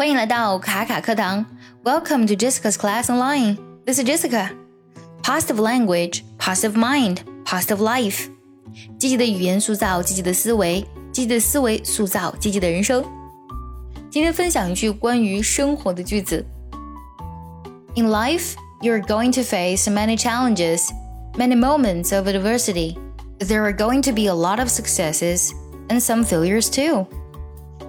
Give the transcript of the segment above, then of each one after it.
欢迎来到卡卡课堂。Welcome to Jessica's class online. This is Jessica. Positive language, positive mind, positive life. 积极的语言塑造积极的思维，积极的思维塑造积极的人生。今天分享一句关于生活的句子：In life, you're going to face many challenges, many moments of adversity. There are going to be a lot of successes and some failures too.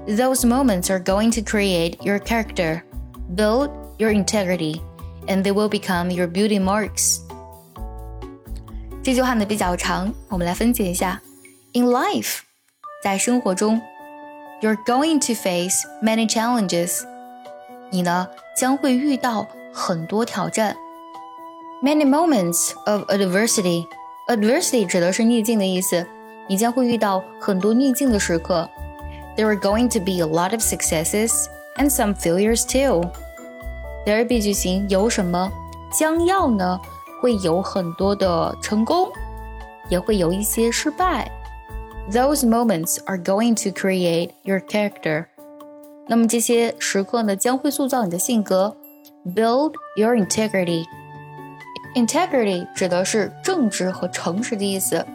Those moments are going to create your character, build your integrity, and they will become your beauty marks. 这句话呢比较长，我们来分解一下。In life，在生活中，you're going to face many challenges。你呢将会遇到很多挑战。Many moments of adversity。adversity 指的是逆境的意思，你将会遇到很多逆境的时刻。 there are going to be a lot of successes and some failures too. There be 句型有什么将要呢？会有很多的成功，也会有一些失败。Those moments are going to create your character. 那么这些时刻呢，将会塑造你的性格。Build your integrity. Integrity 指的是正直和诚实的意思，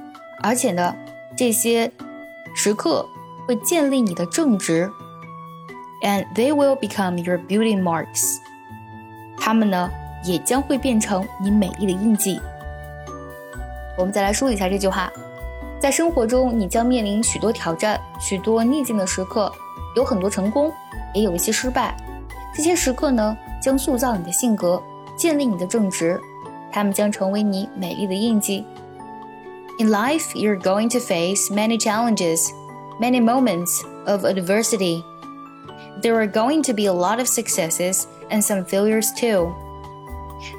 而且呢，这些时刻 会建立你的正直，and they will become your beauty marks。它们呢，也将会变成你美丽的印记。我们再来梳理一下这句话：在生活中，你将面临许多挑战、许多逆境的时刻，有很多成功，也有一些失败。这些时刻呢，将塑造你的性格，建立你的正直，它们将成为你美丽的印记。In life, you're going to face many challenges many moments of adversity. There are going to be a lot of successes and some failures too.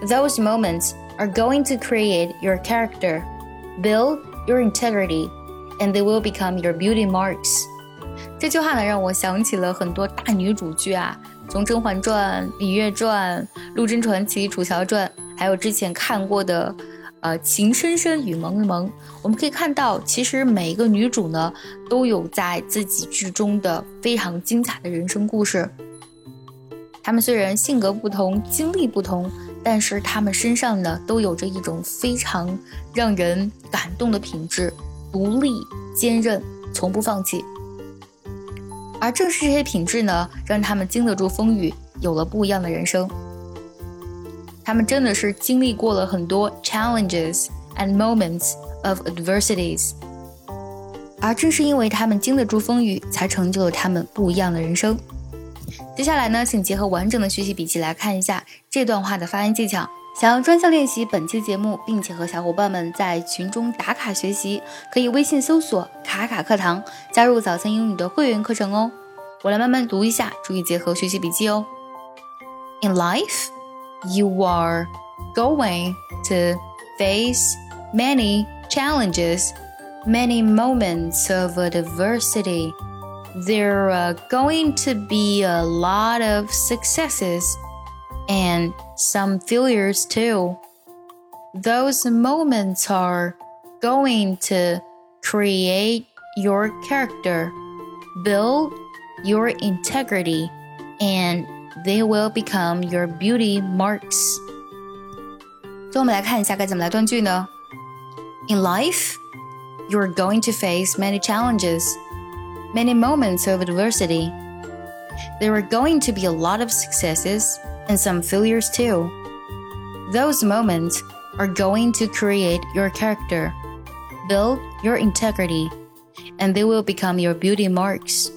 Those moments are going to create your character, build your integrity, and they will become your beauty marks. 这句话呢，让我想起了很多大女主剧啊，从《甄嬛传》《芈月传》《陆贞传奇》《楚乔传》，还有之前看过的 呃，情深深雨蒙蒙，我们可以看到，其实每一个女主呢，都有在自己剧中的非常精彩的人生故事。她们虽然性格不同，经历不同，但是她们身上呢，都有着一种非常让人感动的品质：独立、坚韧，从不放弃。而正是这些品质呢，让她们经得住风雨，有了不一样的人生。他们真的是经历过了很多 challenges and moments of adversities，而正是因为他们经得住风雨，才成就了他们不一样的人生。接下来呢，请结合完整的学习笔记来看一下这段话的发音技巧。想要专项练习本期节目，并且和小伙伴们在群中打卡学习，可以微信搜索“卡卡课堂”，加入早餐英语的会员课程哦。我来慢慢读一下，注意结合学习笔记哦。In life. You are going to face many challenges, many moments of adversity. There are going to be a lot of successes and some failures too. Those moments are going to create your character, build your integrity, and they will become your beauty marks. In life, you're going to face many challenges, many moments of adversity. There are going to be a lot of successes and some failures too. Those moments are going to create your character, build your integrity, and they will become your beauty marks.